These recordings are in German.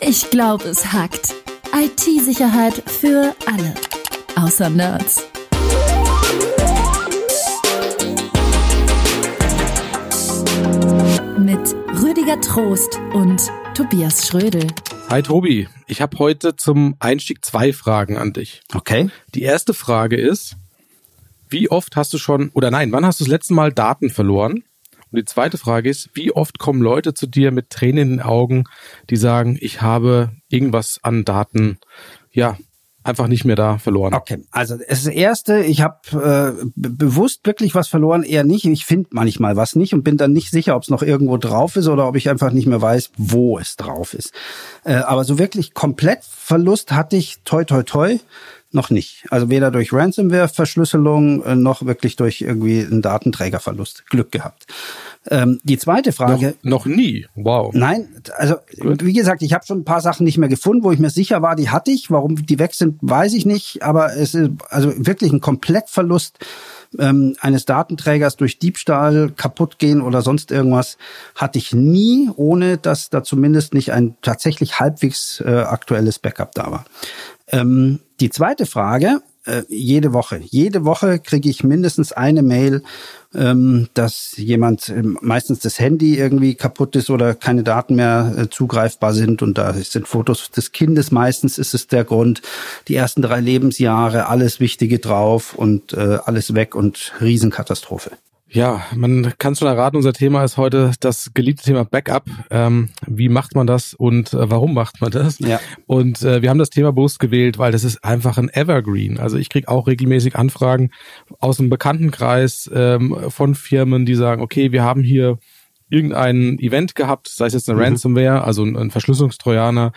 Ich glaube, es hackt. IT-Sicherheit für alle. Außer Nerds. Mit Rüdiger Trost und Tobias Schrödel. Hi Tobi, ich habe heute zum Einstieg zwei Fragen an dich. Okay. Die erste Frage ist, wie oft hast du schon, oder nein, wann hast du das letzte Mal Daten verloren? Und die zweite Frage ist, wie oft kommen Leute zu dir mit Tränen in den Augen, die sagen, ich habe irgendwas an Daten, ja, einfach nicht mehr da verloren. Okay, also das erste, ich habe äh, bewusst wirklich was verloren, eher nicht. Ich finde manchmal was nicht und bin dann nicht sicher, ob es noch irgendwo drauf ist oder ob ich einfach nicht mehr weiß, wo es drauf ist. Äh, aber so wirklich komplett Verlust hatte ich toi toi toi noch nicht. Also weder durch Ransomware-Verschlüsselung äh, noch wirklich durch irgendwie einen Datenträgerverlust. Glück gehabt. Ähm, die zweite Frage. Noch, noch nie. Wow. Nein, also Gut. wie gesagt, ich habe schon ein paar Sachen nicht mehr gefunden, wo ich mir sicher war, die hatte ich. Warum die weg sind, weiß ich nicht. Aber es ist also wirklich ein Komplettverlust ähm, eines Datenträgers durch Diebstahl kaputt gehen oder sonst irgendwas hatte ich nie, ohne dass da zumindest nicht ein tatsächlich halbwegs äh, aktuelles Backup da war. Ähm, die zweite Frage, äh, jede Woche. Jede Woche kriege ich mindestens eine Mail, ähm, dass jemand, äh, meistens das Handy irgendwie kaputt ist oder keine Daten mehr äh, zugreifbar sind und da sind Fotos des Kindes meistens ist es der Grund. Die ersten drei Lebensjahre, alles Wichtige drauf und äh, alles weg und Riesenkatastrophe. Ja, man kann schon erraten, unser Thema ist heute das geliebte Thema Backup. Ähm, wie macht man das und äh, warum macht man das? Ja. Und äh, wir haben das Thema bewusst gewählt, weil das ist einfach ein Evergreen. Also ich kriege auch regelmäßig Anfragen aus dem Bekanntenkreis ähm, von Firmen, die sagen, okay, wir haben hier irgendein Event gehabt, sei es jetzt eine mhm. Ransomware, also ein, ein Verschlüsselungstrojaner,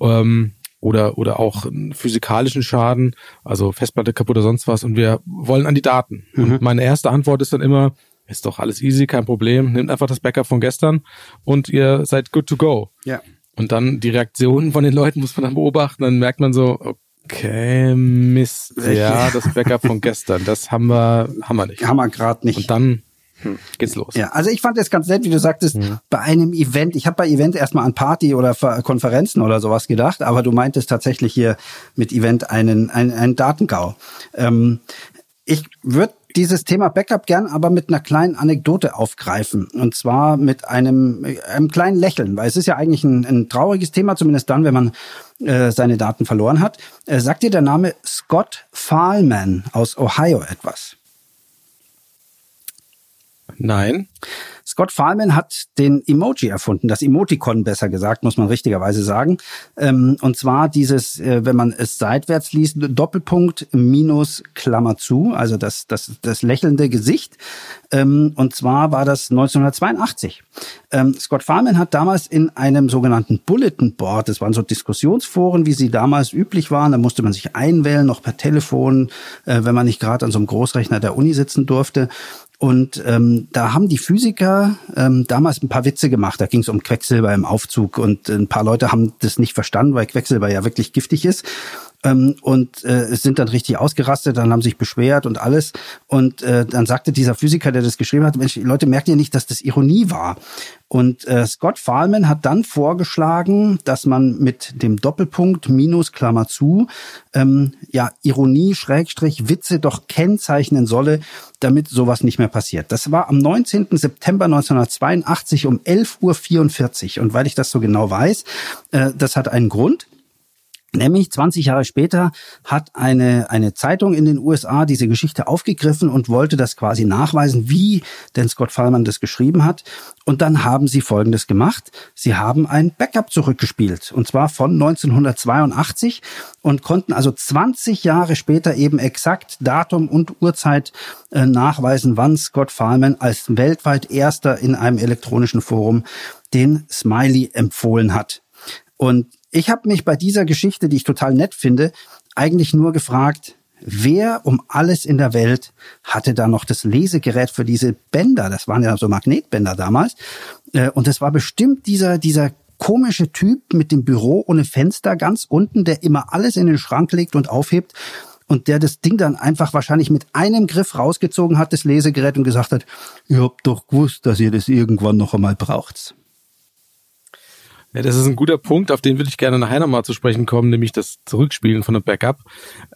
ähm, oder, oder auch einen physikalischen Schaden, also Festplatte kaputt oder sonst was und wir wollen an die Daten. Mhm. Und meine erste Antwort ist dann immer, ist doch alles easy, kein Problem, nehmt einfach das Backup von gestern und ihr seid good to go. Ja. Und dann die Reaktionen von den Leuten muss man dann beobachten, dann merkt man so, okay, Mist, ja, das Backup von gestern, das haben wir, haben wir nicht. Haben wir gerade nicht. Und dann hm, geht's los. Ja, also ich fand es ganz nett, wie du sagtest, mhm. bei einem Event, ich habe bei Event erstmal an Party oder Konferenzen oder sowas gedacht, aber du meintest tatsächlich hier mit Event einen, einen, einen Datengau. Ähm, ich würde dieses Thema Backup gern aber mit einer kleinen Anekdote aufgreifen. Und zwar mit einem, einem kleinen Lächeln, weil es ist ja eigentlich ein, ein trauriges Thema, zumindest dann, wenn man äh, seine Daten verloren hat. Äh, sagt dir der Name Scott Fahlman aus Ohio etwas? Nein. Scott Fahlman hat den Emoji erfunden, das Emoticon besser gesagt, muss man richtigerweise sagen. Ähm, und zwar dieses, äh, wenn man es seitwärts liest, Doppelpunkt minus Klammer zu, also das, das, das lächelnde Gesicht. Ähm, und zwar war das 1982. Ähm, Scott Fahlman hat damals in einem sogenannten Bulletin Board, das waren so Diskussionsforen, wie sie damals üblich waren, da musste man sich einwählen, noch per Telefon, äh, wenn man nicht gerade an so einem Großrechner der Uni sitzen durfte. Und ähm, da haben die Physiker ähm, damals ein paar Witze gemacht. Da ging es um Quecksilber im Aufzug und ein paar Leute haben das nicht verstanden, weil Quecksilber ja wirklich giftig ist ähm, und äh, sind dann richtig ausgerastet, dann haben sich beschwert und alles. Und äh, dann sagte dieser Physiker, der das geschrieben hat, Mensch, Leute, merkt ihr nicht, dass das Ironie war? Und äh, Scott Fahlman hat dann vorgeschlagen, dass man mit dem Doppelpunkt minus Klammer zu ähm, ja Ironie Schrägstrich Witze doch kennzeichnen solle, damit sowas nicht mehr passiert. Das war am 19. September 1982 um 11.44 Uhr. Und weil ich das so genau weiß, äh, das hat einen Grund. Nämlich 20 Jahre später hat eine, eine Zeitung in den USA diese Geschichte aufgegriffen und wollte das quasi nachweisen, wie denn Scott Fallman das geschrieben hat. Und dann haben sie Folgendes gemacht. Sie haben ein Backup zurückgespielt. Und zwar von 1982 und konnten also 20 Jahre später eben exakt Datum und Uhrzeit äh, nachweisen, wann Scott Fallman als weltweit erster in einem elektronischen Forum den Smiley empfohlen hat. Und ich habe mich bei dieser Geschichte, die ich total nett finde, eigentlich nur gefragt, wer um alles in der Welt hatte da noch das Lesegerät für diese Bänder? Das waren ja so Magnetbänder damals. Äh, und es war bestimmt dieser, dieser komische Typ mit dem Büro ohne Fenster ganz unten, der immer alles in den Schrank legt und aufhebt und der das Ding dann einfach wahrscheinlich mit einem Griff rausgezogen hat, das Lesegerät und gesagt hat, ihr habt doch gewusst, dass ihr das irgendwann noch einmal braucht. Ja, das ist ein guter Punkt, auf den würde ich gerne nachher nochmal zu sprechen kommen, nämlich das Zurückspielen von einem Backup,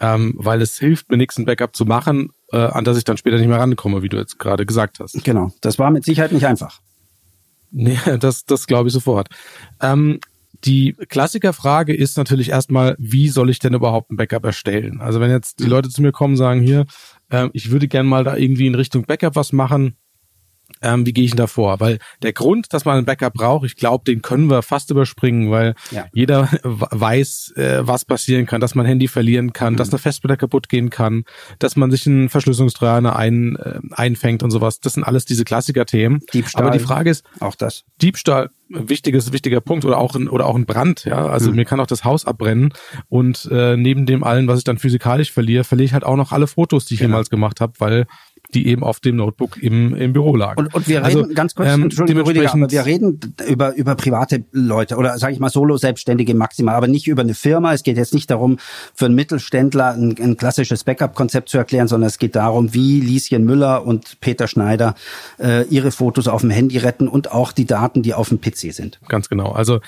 ähm, weil es hilft mir nichts, ein Backup zu machen, äh, an das ich dann später nicht mehr rankomme, wie du jetzt gerade gesagt hast. Genau, das war mit Sicherheit nicht einfach. Nee, das, das glaube ich sofort. Ähm, die Klassikerfrage ist natürlich erstmal, wie soll ich denn überhaupt ein Backup erstellen? Also wenn jetzt die Leute zu mir kommen und sagen, hier, äh, ich würde gerne mal da irgendwie in Richtung Backup was machen, ähm, wie gehe ich denn da vor? Weil der Grund, dass man ein Backup braucht, ich glaube, den können wir fast überspringen, weil ja. jeder weiß, äh, was passieren kann, dass man Handy verlieren kann, mhm. dass eine Festplatte kaputt gehen kann, dass man sich einen Verschlüsselungsträger ein, äh, einfängt und sowas. Das sind alles diese Klassiker-Themen. Diebstahl. Aber die Frage ist, auch das. Diebstahl, wichtiges, wichtiger Punkt oder auch ein, oder auch ein Brand, ja. Also mhm. mir kann auch das Haus abbrennen und äh, neben dem allen, was ich dann physikalisch verliere, verliere ich halt auch noch alle Fotos, die ich genau. jemals gemacht habe, weil die eben auf dem Notebook im, im Büro lagen. Und, und wir also, reden ganz kurz, ähm, Entschuldigung, Rüdiger, aber wir reden über, über private Leute oder sage ich mal Solo-Selbstständige maximal, aber nicht über eine Firma. Es geht jetzt nicht darum, für einen Mittelständler ein, ein klassisches Backup-Konzept zu erklären, sondern es geht darum, wie Lieschen Müller und Peter Schneider äh, ihre Fotos auf dem Handy retten und auch die Daten, die auf dem PC sind. Ganz genau. Also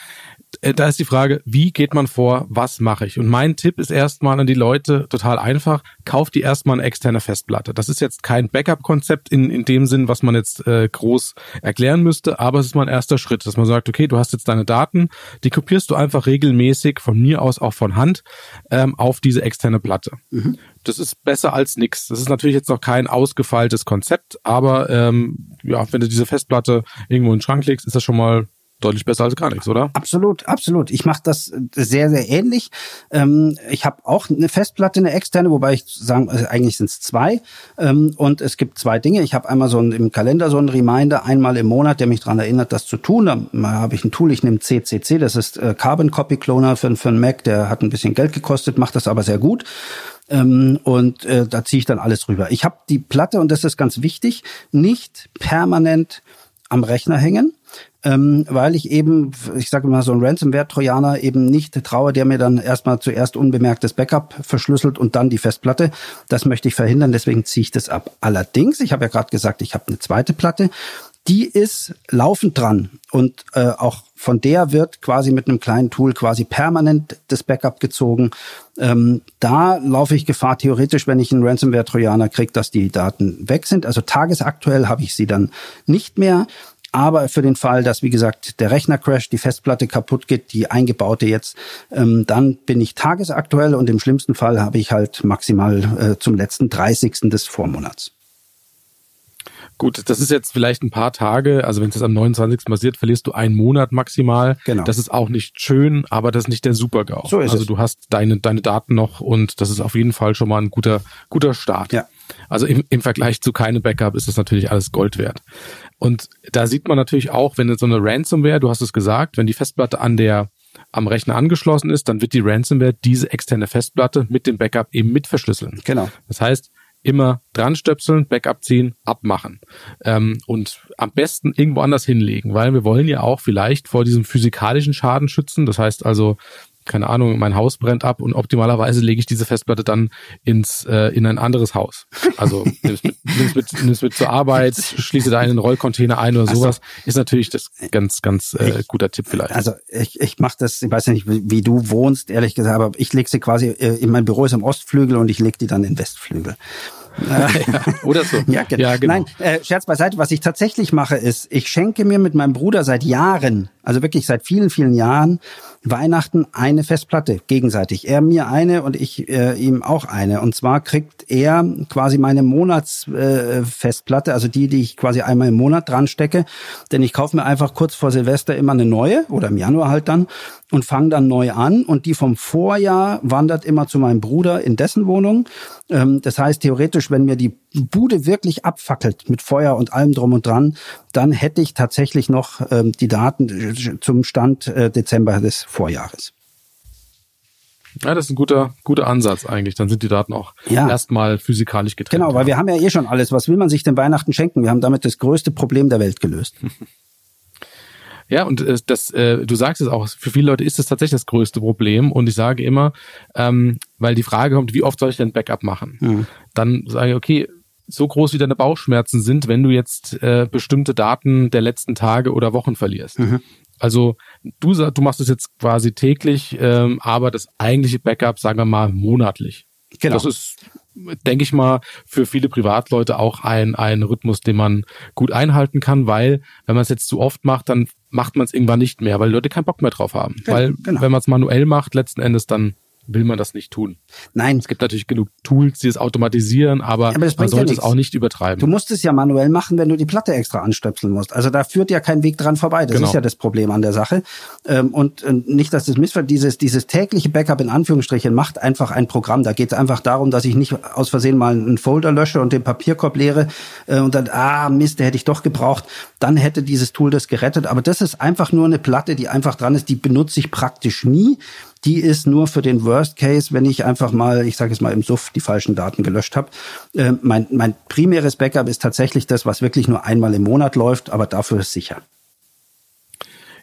äh, da ist die Frage, wie geht man vor, was mache ich? Und mein Tipp ist erstmal an die Leute total einfach, kauft die erstmal eine externe Festplatte. Das ist jetzt kein Backup-Konzept in, in dem Sinn, was man jetzt äh, groß erklären müsste, aber es ist mal ein erster Schritt, dass man sagt, okay, du hast jetzt deine Daten, die kopierst du einfach regelmäßig von mir aus auch von Hand ähm, auf diese externe Platte. Mhm. Das ist besser als nix. Das ist natürlich jetzt noch kein ausgefeiltes Konzept, aber ähm, ja, wenn du diese Festplatte irgendwo in den Schrank legst, ist das schon mal deutlich besser als gar nichts, oder? Absolut, absolut. Ich mache das sehr, sehr ähnlich. Ähm, ich habe auch eine Festplatte, eine externe, wobei ich sagen, also eigentlich sind es zwei. Ähm, und es gibt zwei Dinge. Ich habe einmal so ein, im Kalender so ein Reminder einmal im Monat, der mich daran erinnert, das zu tun. Da habe ich ein Tool, ich nehme CCC, das ist äh, Carbon Copy Cloner für, für einen Mac, der hat ein bisschen Geld gekostet, macht das aber sehr gut. Ähm, und äh, da ziehe ich dann alles rüber. Ich habe die Platte, und das ist ganz wichtig, nicht permanent am Rechner hängen, ähm, weil ich eben, ich sage mal, so ein Ransomware-Trojaner eben nicht traue, der mir dann erstmal zuerst unbemerktes Backup verschlüsselt und dann die Festplatte. Das möchte ich verhindern, deswegen ziehe ich das ab. Allerdings, ich habe ja gerade gesagt, ich habe eine zweite Platte, die ist laufend dran und äh, auch von der wird quasi mit einem kleinen Tool quasi permanent das Backup gezogen. Ähm, da laufe ich Gefahr, theoretisch, wenn ich einen Ransomware-Trojaner kriege, dass die Daten weg sind. Also tagesaktuell habe ich sie dann nicht mehr. Aber für den Fall, dass, wie gesagt, der Rechner crasht, die Festplatte kaputt geht, die eingebaute jetzt, ähm, dann bin ich tagesaktuell und im schlimmsten Fall habe ich halt maximal äh, zum letzten 30. des Vormonats. Gut, das ist jetzt vielleicht ein paar Tage, also wenn es jetzt am 29. passiert, verlierst du einen Monat maximal. Genau. Das ist auch nicht schön, aber das ist nicht der Super-GAU. So ist also es. du hast deine, deine Daten noch und das ist auf jeden Fall schon mal ein guter, guter Start. Ja. Also im, im Vergleich zu keine Backup ist das natürlich alles Gold wert. Und da sieht man natürlich auch, wenn so eine Ransomware, du hast es gesagt, wenn die Festplatte an der am Rechner angeschlossen ist, dann wird die Ransomware diese externe Festplatte mit dem Backup eben mit verschlüsseln. Genau. Das heißt, immer dran stöpseln, Backup ziehen, abmachen. Ähm, und am besten irgendwo anders hinlegen, weil wir wollen ja auch vielleicht vor diesem physikalischen Schaden schützen. Das heißt also, keine Ahnung, mein Haus brennt ab und optimalerweise lege ich diese Festplatte dann ins äh, in ein anderes Haus. Also nimm's mit, nimm's mit, nimm's mit zur Arbeit, schließe da einen Rollcontainer ein oder sowas. Also, ist natürlich das ganz, ganz äh, guter Tipp vielleicht. Also ich, ich mache das, ich weiß ja nicht, wie, du wohnst, ehrlich gesagt, aber ich lege sie quasi, äh, in mein Büro ist im Ostflügel und ich lege die dann in den Westflügel. ja, oder so. Ja, genau. ja, genau. Nein, äh, Scherz beiseite. Was ich tatsächlich mache, ist, ich schenke mir mit meinem Bruder seit Jahren, also wirklich seit vielen, vielen Jahren, Weihnachten eine Festplatte gegenseitig. Er mir eine und ich äh, ihm auch eine. Und zwar kriegt er quasi meine Monatsfestplatte, äh, also die, die ich quasi einmal im Monat dran stecke. Denn ich kaufe mir einfach kurz vor Silvester immer eine neue oder im Januar halt dann und fange dann neu an. Und die vom Vorjahr wandert immer zu meinem Bruder in dessen Wohnung. Ähm, das heißt, theoretisch, wenn mir die Bude wirklich abfackelt mit Feuer und allem drum und dran, dann hätte ich tatsächlich noch ähm, die Daten zum Stand äh, Dezember des Vorjahres. Ja, das ist ein guter, guter Ansatz eigentlich. Dann sind die Daten auch ja. erstmal physikalisch getrennt. Genau, weil wir haben ja eh schon alles. Was will man sich denn Weihnachten schenken? Wir haben damit das größte Problem der Welt gelöst. Ja, und äh, das, äh, du sagst es auch, für viele Leute ist das tatsächlich das größte Problem. Und ich sage immer, ähm, weil die Frage kommt, wie oft soll ich denn Backup machen? Mhm. Dann sage ich, okay, so groß wie deine Bauchschmerzen sind, wenn du jetzt äh, bestimmte Daten der letzten Tage oder Wochen verlierst. Mhm. Also du du machst es jetzt quasi täglich, ähm, aber das eigentliche Backup, sagen wir mal, monatlich. Genau. Das ist, denke ich mal, für viele Privatleute auch ein, ein Rhythmus, den man gut einhalten kann, weil wenn man es jetzt zu oft macht, dann macht man es irgendwann nicht mehr, weil Leute keinen Bock mehr drauf haben. Ja, weil genau. wenn man es manuell macht, letzten Endes dann will man das nicht tun. Nein. Es gibt natürlich genug Tools, die es automatisieren, aber, aber man sollte ja es auch nicht übertreiben. Du musst es ja manuell machen, wenn du die Platte extra anstöpseln musst. Also da führt ja kein Weg dran vorbei. Das genau. ist ja das Problem an der Sache. Ähm, und nicht, dass das missfällt, dieses, dieses tägliche Backup in Anführungsstrichen macht einfach ein Programm. Da geht es einfach darum, dass ich nicht aus Versehen mal einen Folder lösche und den Papierkorb leere äh, und dann, ah Mist, der hätte ich doch gebraucht. Dann hätte dieses Tool das gerettet. Aber das ist einfach nur eine Platte, die einfach dran ist, die benutze ich praktisch nie die ist nur für den Worst Case, wenn ich einfach mal, ich sage jetzt mal im Suff, die falschen Daten gelöscht habe. Äh, mein, mein primäres Backup ist tatsächlich das, was wirklich nur einmal im Monat läuft, aber dafür ist sicher.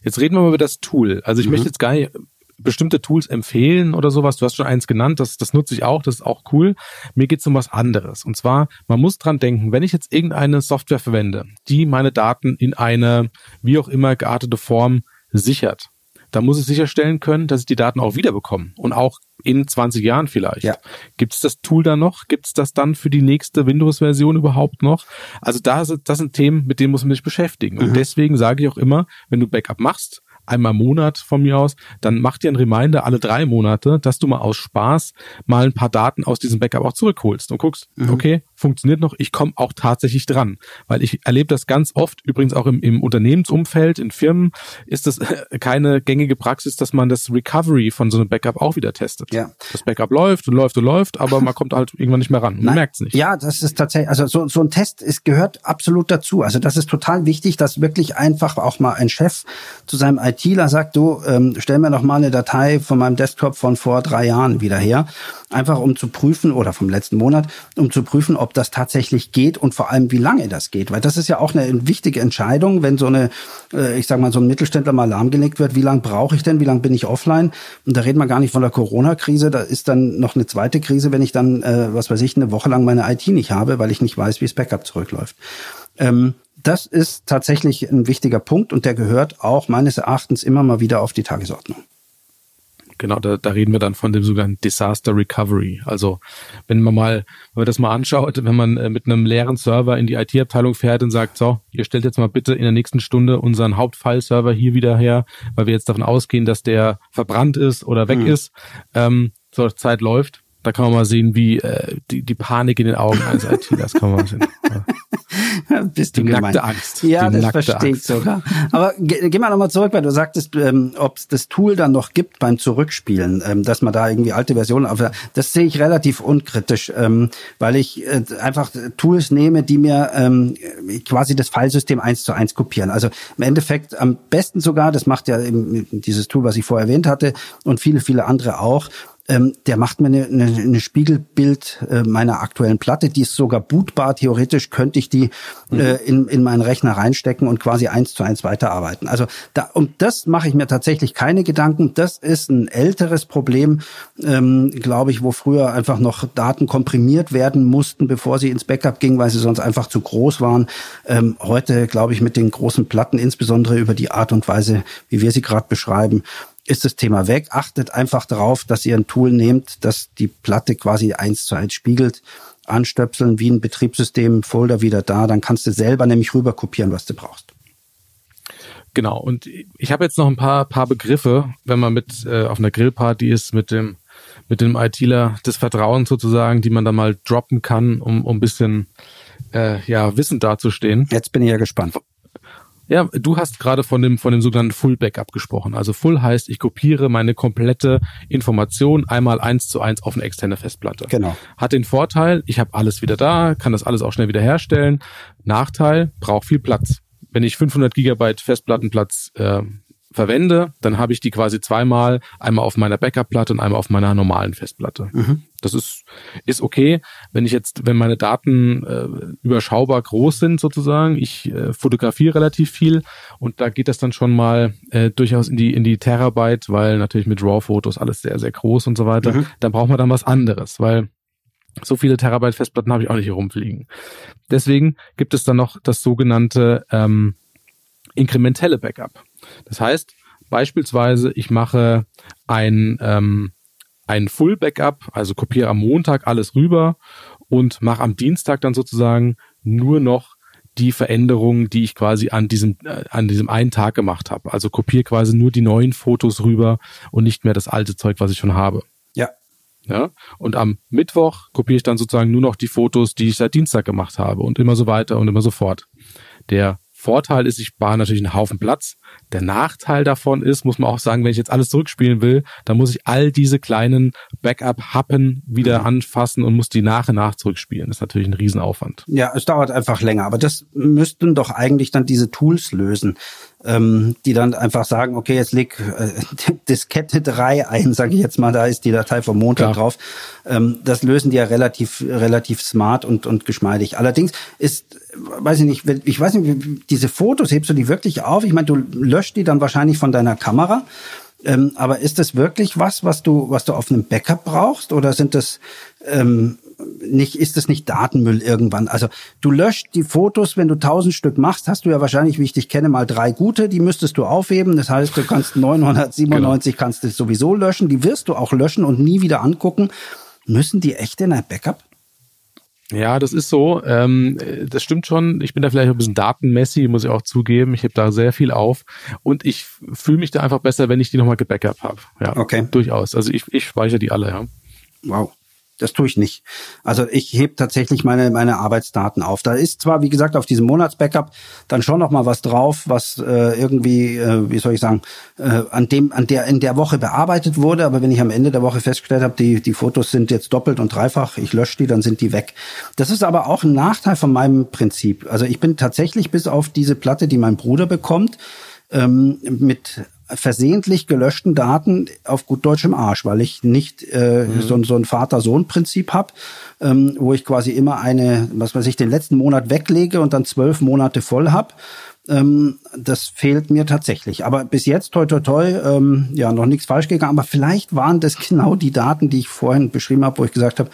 Jetzt reden wir mal über das Tool. Also ich mhm. möchte jetzt gar nicht bestimmte Tools empfehlen oder sowas. Du hast schon eins genannt, das, das nutze ich auch, das ist auch cool. Mir geht es um was anderes. Und zwar, man muss dran denken, wenn ich jetzt irgendeine Software verwende, die meine Daten in eine wie auch immer geartete Form sichert, da muss es sicherstellen können, dass ich die Daten auch wiederbekomme und auch in 20 Jahren vielleicht. Ja. Gibt es das Tool da noch? Gibt es das dann für die nächste Windows-Version überhaupt noch? Also da das sind Themen, mit denen muss man sich beschäftigen. Und mhm. deswegen sage ich auch immer, wenn du Backup machst, einmal im Monat von mir aus, dann mach dir ein Reminder alle drei Monate, dass du mal aus Spaß mal ein paar Daten aus diesem Backup auch zurückholst und guckst, mhm. okay, funktioniert noch, ich komme auch tatsächlich dran. Weil ich erlebe das ganz oft, übrigens auch im, im Unternehmensumfeld, in Firmen, ist das keine gängige Praxis, dass man das Recovery von so einem Backup auch wieder testet. Ja. Das Backup läuft und läuft und läuft, aber man kommt halt irgendwann nicht mehr ran. Man merkt es nicht. Ja, das ist tatsächlich, also so, so ein Test ist, gehört absolut dazu. Also das ist total wichtig, dass wirklich einfach auch mal ein Chef zu seinem ITler sagt, du, ähm, stell mir doch mal eine Datei von meinem Desktop von vor drei Jahren wieder her. Einfach um zu prüfen oder vom letzten Monat, um zu prüfen, ob das tatsächlich geht und vor allem wie lange das geht, weil das ist ja auch eine wichtige Entscheidung, wenn so eine, äh, ich sag mal so ein Mittelständler mal lahmgelegt wird, wie lange brauche ich denn, wie lange bin ich offline? Und da reden wir gar nicht von der Corona-Krise, da ist dann noch eine zweite Krise, wenn ich dann, äh, was weiß ich, eine Woche lang meine IT nicht habe, weil ich nicht weiß, wie das Backup zurückläuft. Ähm, das ist tatsächlich ein wichtiger Punkt und der gehört auch meines Erachtens immer mal wieder auf die Tagesordnung. Genau, da, da reden wir dann von dem sogenannten Disaster Recovery. Also wenn man mal, wenn man das mal anschaut, wenn man äh, mit einem leeren Server in die IT-Abteilung fährt und sagt, so, ihr stellt jetzt mal bitte in der nächsten Stunde unseren Hauptfile-Server hier wieder her, weil wir jetzt davon ausgehen, dass der verbrannt ist oder weg mhm. ist. Ähm, so, Zeit läuft. Da kann man mal sehen, wie äh, die, die Panik in den Augen eines IT-Lers kann man sehen. Bist du die gemein. nackte Angst. Ja, die das verstehe ich sogar. Aber ge geh mal nochmal zurück, weil du sagtest, ähm, ob es das Tool dann noch gibt beim Zurückspielen, ähm, dass man da irgendwie alte Versionen auf. Das sehe ich relativ unkritisch, ähm, weil ich äh, einfach Tools nehme, die mir ähm, quasi das Filesystem eins zu eins kopieren. Also im Endeffekt am besten sogar, das macht ja eben dieses Tool, was ich vorher erwähnt hatte, und viele, viele andere auch ähm, der macht mir eine, eine, eine Spiegelbild äh, meiner aktuellen Platte. Die ist sogar bootbar. Theoretisch könnte ich die mhm. äh, in, in meinen Rechner reinstecken und quasi eins zu eins weiterarbeiten. Also da, um das mache ich mir tatsächlich keine Gedanken. Das ist ein älteres Problem, ähm, glaube ich, wo früher einfach noch Daten komprimiert werden mussten, bevor sie ins Backup gingen, weil sie sonst einfach zu groß waren. Ähm, heute, glaube ich, mit den großen Platten, insbesondere über die Art und Weise, wie wir sie gerade beschreiben, ist das Thema weg. Achtet einfach darauf, dass ihr ein Tool nehmt, das die Platte quasi eins zu eins spiegelt. Anstöpseln wie ein Betriebssystem, Folder wieder da, dann kannst du selber nämlich rüber kopieren, was du brauchst. Genau, und ich habe jetzt noch ein paar, paar Begriffe, wenn man mit äh, auf einer Grillparty ist, mit dem, mit dem ITler des Vertrauens sozusagen, die man dann mal droppen kann, um, um ein bisschen äh, ja, Wissen dazustehen. Jetzt bin ich ja gespannt. Ja, du hast gerade von dem, von dem sogenannten Full Backup gesprochen. Also Full heißt, ich kopiere meine komplette Information einmal eins zu eins auf eine externe Festplatte. Genau. Hat den Vorteil, ich habe alles wieder da, kann das alles auch schnell wieder herstellen. Nachteil, braucht viel Platz. Wenn ich 500 Gigabyte Festplattenplatz äh, verwende, dann habe ich die quasi zweimal, einmal auf meiner Backup-Platte und einmal auf meiner normalen Festplatte. Mhm. Das ist, ist okay. Wenn ich jetzt, wenn meine Daten äh, überschaubar groß sind sozusagen, ich äh, fotografiere relativ viel und da geht das dann schon mal äh, durchaus in die, in die Terabyte, weil natürlich mit RAW-Fotos alles sehr, sehr groß und so weiter, mhm. dann braucht man dann was anderes, weil so viele Terabyte Festplatten habe ich auch nicht hier rumfliegen. Deswegen gibt es dann noch das sogenannte ähm, inkrementelle Backup. Das heißt, beispielsweise, ich mache ein, ähm, ein Full Backup, also kopiere am Montag alles rüber und mache am Dienstag dann sozusagen nur noch die Veränderungen, die ich quasi an diesem äh, an diesem einen Tag gemacht habe. Also kopiere quasi nur die neuen Fotos rüber und nicht mehr das alte Zeug, was ich schon habe. Ja. Ja. Und am Mittwoch kopiere ich dann sozusagen nur noch die Fotos, die ich seit Dienstag gemacht habe und immer so weiter und immer so fort. Der Vorteil ist, ich spare natürlich einen Haufen Platz. Der Nachteil davon ist, muss man auch sagen, wenn ich jetzt alles zurückspielen will, dann muss ich all diese kleinen Backup-Happen wieder mhm. anfassen und muss die nach und nach zurückspielen. Das ist natürlich ein Riesenaufwand. Ja, es dauert einfach länger. Aber das müssten doch eigentlich dann diese Tools lösen ähm, die dann einfach sagen, okay, jetzt leg äh, Diskette 3 ein, sage ich jetzt mal, da ist die Datei vom Montag Klar. drauf. Ähm, das lösen die ja relativ, relativ smart und, und geschmeidig. Allerdings ist, weiß ich nicht, ich weiß nicht, diese Fotos, hebst du die wirklich auf? Ich meine, du löscht die dann wahrscheinlich von deiner Kamera. Ähm, aber ist das wirklich was, was du, was du auf einem Backup brauchst? Oder sind das ähm, nicht, ist das nicht Datenmüll irgendwann? Also du löscht die Fotos, wenn du tausend Stück machst, hast du ja wahrscheinlich, wie ich dich kenne, mal drei gute, die müsstest du aufheben. Das heißt, du kannst 997 genau. kannst du sowieso löschen, die wirst du auch löschen und nie wieder angucken. Müssen die echt in ein Backup? Ja, das ist so. Ähm, das stimmt schon. Ich bin da vielleicht ein bisschen datenmessy, muss ich auch zugeben. Ich habe da sehr viel auf und ich fühle mich da einfach besser, wenn ich die nochmal gebackup habe. Ja, okay. Durchaus. Also ich, ich speichere die alle, ja. Wow. Das tue ich nicht. Also ich heb tatsächlich meine meine Arbeitsdaten auf. Da ist zwar wie gesagt auf diesem Monatsbackup dann schon noch mal was drauf, was äh, irgendwie äh, wie soll ich sagen äh, an dem an der in der Woche bearbeitet wurde. Aber wenn ich am Ende der Woche festgestellt habe, die die Fotos sind jetzt doppelt und dreifach, ich lösche die, dann sind die weg. Das ist aber auch ein Nachteil von meinem Prinzip. Also ich bin tatsächlich bis auf diese Platte, die mein Bruder bekommt, ähm, mit versehentlich gelöschten Daten auf gut deutschem Arsch, weil ich nicht äh, mhm. so, so ein Vater-Sohn-Prinzip habe, ähm, wo ich quasi immer eine, was weiß ich, den letzten Monat weglege und dann zwölf Monate voll hab. Ähm, das fehlt mir tatsächlich. Aber bis jetzt, toi toi toi, ähm, ja, noch nichts falsch gegangen. Aber vielleicht waren das genau die Daten, die ich vorhin beschrieben habe, wo ich gesagt habe,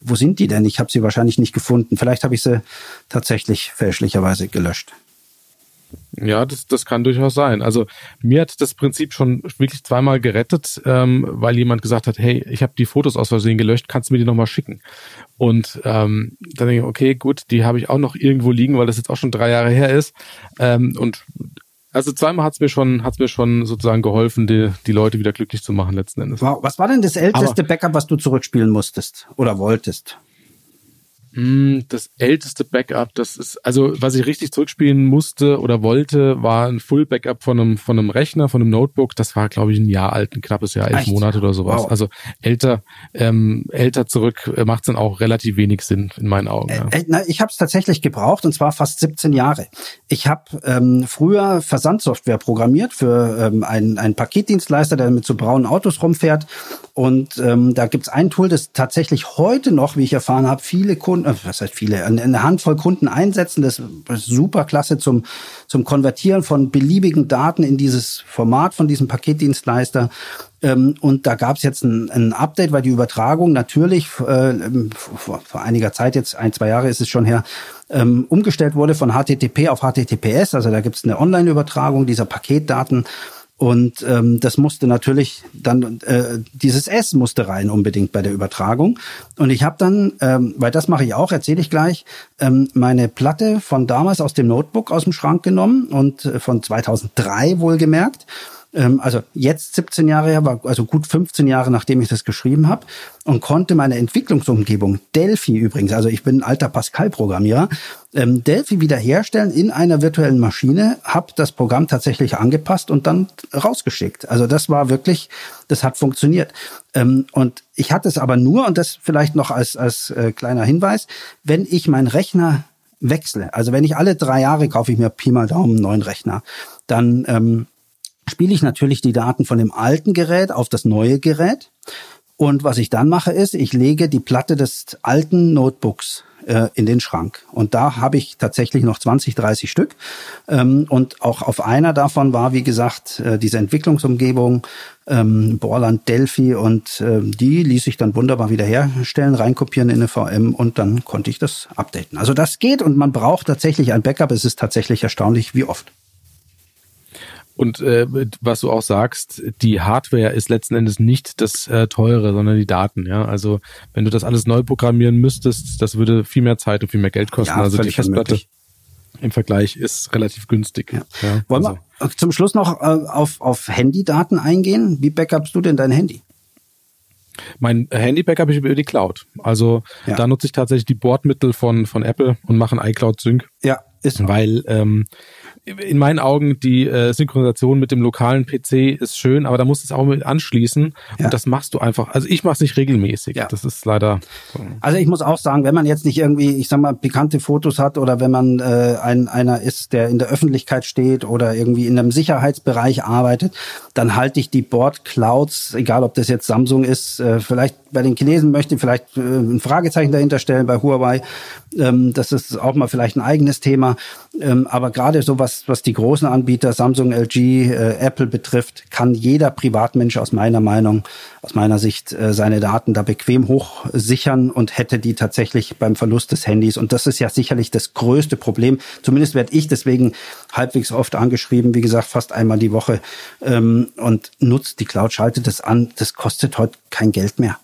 wo sind die denn? Ich habe sie wahrscheinlich nicht gefunden. Vielleicht habe ich sie tatsächlich fälschlicherweise gelöscht. Ja, das, das kann durchaus sein. Also mir hat das Prinzip schon wirklich zweimal gerettet, ähm, weil jemand gesagt hat, hey, ich habe die Fotos aus Versehen gelöscht, kannst du mir die nochmal schicken? Und ähm, dann denke ich, okay, gut, die habe ich auch noch irgendwo liegen, weil das jetzt auch schon drei Jahre her ist. Ähm, und also zweimal hat's mir schon, hat's mir schon sozusagen geholfen, die, die Leute wieder glücklich zu machen letzten Endes. Wow. Was war denn das älteste Aber, Backup, was du zurückspielen musstest oder wolltest? Hm, das älteste Backup, das ist, also was ich richtig zurückspielen musste oder wollte, war ein Full Backup von einem, von einem Rechner, von einem Notebook. Das war, glaube ich, ein Jahr alt, ein knappes Jahr, elf Echt? Monate oder sowas. Wow. Also älter, ähm, älter zurück äh, macht dann auch relativ wenig Sinn in meinen Augen. Ja. Äh, na, ich habe es tatsächlich gebraucht und zwar fast 17 Jahre. Ich habe ähm, früher Versandsoftware programmiert für ähm, einen, einen Paketdienstleister, der mit so braunen Autos rumfährt. Und ähm, da gibt's ein Tool, das tatsächlich heute noch, wie ich erfahren habe, viele Kunden äh, was heißt viele, eine Handvoll Kunden einsetzen. Das ist super klasse zum, zum Konvertieren von beliebigen Daten in dieses Format von diesem Paketdienstleister. Ähm, und da gab es jetzt ein, ein, Update, weil die Übertragung natürlich äh, vor, vor, einiger Zeit, jetzt ein, zwei Jahre ist es schon her, ähm, umgestellt wurde von HTTP auf HTTPS. Also da gibt es eine Online-Übertragung dieser Paketdaten. Und ähm, das musste natürlich dann, äh, dieses S musste rein unbedingt bei der Übertragung. Und ich habe dann, ähm, weil das mache ich auch, erzähle ich gleich, ähm, meine Platte von damals aus dem Notebook aus dem Schrank genommen und äh, von 2003 wohlgemerkt ähm, also jetzt 17 Jahre her, war also gut 15 Jahre nachdem ich das geschrieben habe und konnte meine Entwicklungsumgebung Delphi übrigens, also ich bin ein alter Pascal-Programmierer, ähm, Delphi wiederherstellen in einer virtuellen Maschine, habe das Programm tatsächlich angepasst und dann rausgeschickt. Also das war wirklich, das hat funktioniert. Ähm, und ich hatte es aber nur, und das vielleicht noch als, als äh, kleiner Hinweis, wenn ich meinen Rechner wechsle, also wenn ich alle drei Jahre kaufe ich mir Pi mal Daumen einen neuen Rechner, dann ähm, spiele ich natürlich die Daten von dem alten Gerät auf das neue Gerät. Und was ich dann mache, ist, ich lege die Platte des alten Notebooks äh, in den Schrank. Und da habe ich tatsächlich noch 20, 30 Stück. Ähm, und auch auf einer davon war, wie gesagt, äh, diese Entwicklungsumgebung ähm, Borland Delphi und äh, die ließ ich dann wunderbar wiederherstellen, reinkopieren in eine VM und dann konnte ich das updaten. Also das geht und man braucht tatsächlich ein Backup. Es ist tatsächlich erstaunlich, wie oft. Und äh, was du auch sagst, die Hardware ist letzten Endes nicht das äh, teure, sondern die Daten. Ja, also wenn du das alles neu programmieren müsstest, das würde viel mehr Zeit und viel mehr Geld kosten. Ja, also die Festplatte unmöglich. im Vergleich ist relativ günstig. Ja. Ja, Wollen also. wir zum Schluss noch äh, auf, auf Handydaten eingehen? Wie backupst du denn dein Handy? Mein Handy-Backup ich über die Cloud. Also Ja. da nutze ich tatsächlich die Bordmittel von, von Apple und mache einen iCloud-Sync. Ja, ist Weil ähm, in meinen Augen die äh, Synchronisation mit dem lokalen PC ist schön, aber da musst du es auch mit anschließen Ja. und das machst du einfach. Also ich mache es nicht regelmäßig. Ja. Das ist leider. So. Also ich muss auch sagen, wenn man jetzt nicht irgendwie, ich sag mal, pikante Fotos hat oder wenn man äh, ein, einer ist, der in der Öffentlichkeit steht oder irgendwie in einem Sicherheitsbereich arbeitet, dann halte ich die Board Clouds, egal ob das jetzt Samsung ist, äh, vielleicht bei den Chinesen möchte ich vielleicht äh, ein Fragezeichen dahinter stellen bei Huawei. Ähm, das ist auch mal vielleicht ein eigenes Thema. Ähm, aber gerade so was, die großen Anbieter, Samsung, LG, äh, Apple betrifft, kann jeder Privatmensch aus meiner Meinung, aus meiner Sicht äh, seine Daten da bequem hochsichern und hätte die tatsächlich beim Verlust des Handys. Und das ist ja sicherlich das größte Problem. Zumindest werde ich deswegen halbwegs oft angeschrieben, wie gesagt, fast einmal die Woche ähm, und nutzt die Cloud, schaltet das an. Das kostet heute kein Geld mehr.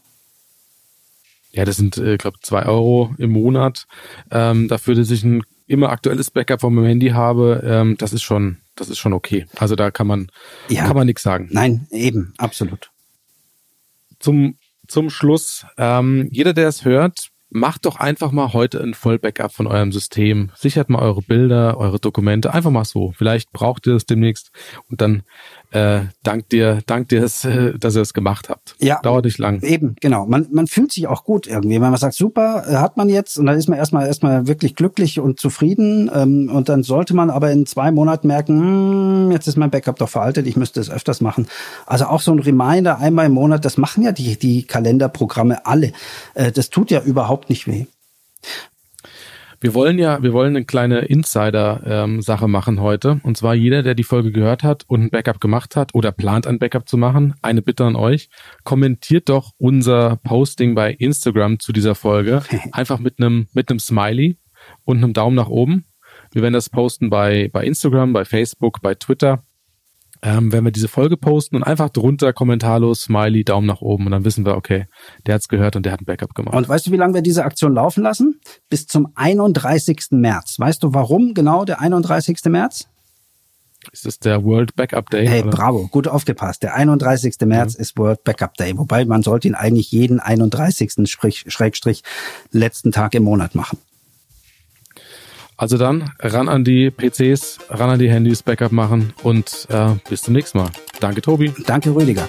Ja, das sind, äh, glaube zwei Euro im Monat. Ähm, dafür, dass ich ein immer aktuelles Backup von meinem Handy habe, ähm, das ist schon, das ist schon okay. Also da kann man, Ja. kann man nichts sagen. Nein, eben, absolut. Zum, zum Schluss, ähm, jeder, der es hört, macht doch einfach mal heute ein Vollbackup von eurem System. Sichert mal eure Bilder, eure Dokumente, einfach mal so. Vielleicht braucht ihr es demnächst und dann äh, dankt dir, dankt dir äh, dass ihr es gemacht habt. Ja. Dauert nicht lang. Eben, genau. Man, man fühlt sich auch gut irgendwie, wenn man sagt, super, äh, hat man jetzt und dann ist man erstmal erstmal wirklich glücklich und zufrieden ähm, und dann sollte man aber in zwei Monaten merken, hm, jetzt ist mein Backup doch veraltet, ich müsste es öfters machen. Also auch so ein Reminder einmal im Monat, das machen ja die die Kalenderprogramme alle. Äh, das tut ja überhaupt nicht weh. Wir wollen ja, wir wollen eine kleine Insider-Sache machen heute. Und zwar jeder, der die Folge gehört hat und ein Backup gemacht hat oder plant ein Backup zu machen, eine Bitte an euch. Kommentiert doch unser Posting bei Instagram zu dieser Folge. Einfach mit einem, mit einem Smiley und einem Daumen nach oben. Wir werden das posten bei, bei Instagram, bei Facebook, bei Twitter. Ähm, wenn wir diese Folge posten und einfach drunter kommentarlos Smiley, Daumen nach oben und dann wissen wir, okay, der hat's gehört und der hat ein Backup gemacht. Und weißt du, wie lange wir diese Aktion laufen lassen? Bis zum 31. März. Weißt du, warum genau der 31. März? Ist das der World Backup Day? Hey, oder? bravo, gut aufgepasst. Der 31. März ist World Backup Day, wobei man sollte ihn eigentlich jeden 31. Sprich, Schrägstrich letzten Tag im Monat machen. Also dann ran an die PCs, ran an die Handys, Backup machen und äh, bis zum nächsten Mal. Danke, Tobi. Danke, Rüdiger.